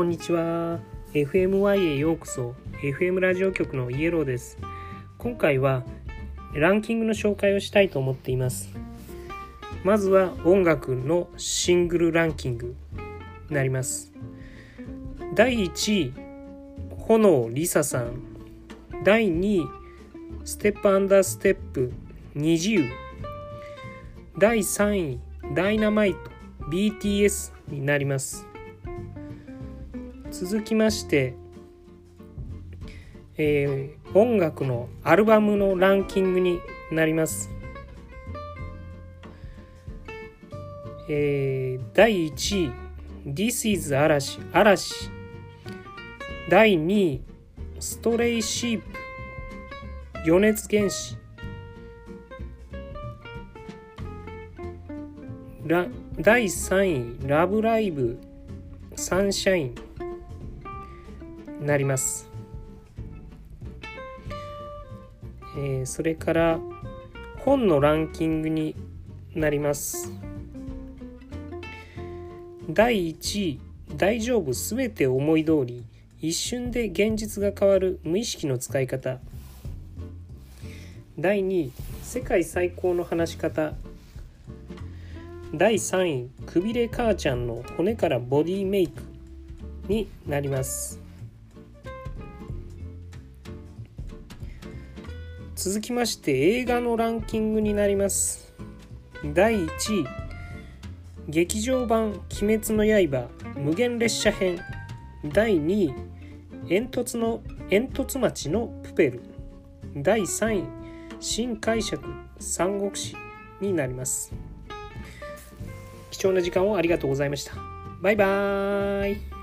こんにちは。FMY へようこそ。FM ラジオ局のイエローです。今回はランキングの紹介をしたいと思っています。まずは音楽のシングルランキングになります。第1位炎りささん。第2位ステップアンダーステップ二重第3位ダイナマイト BTS になります。続きまして、えー、音楽のアルバムのランキングになります、えー、第1位 This is 嵐嵐第2位ストレイシープ余熱原子ラ第3位ラブライブサンシャインなります、えー、それから本のランキングになります。第1位大丈夫すべて思い通り一瞬で現実が変わる無意識の使い方。第2位世界最高の話し方。第3位くびれ母ちゃんの骨からボディメイクになります。続きまして映画のランキングになります。第1位劇場版「鬼滅の刃無限列車編」第2位煙突の煙突町のプペル。第3位新解釈三国志になります。貴重な時間をありがとうございました。バイバーイ。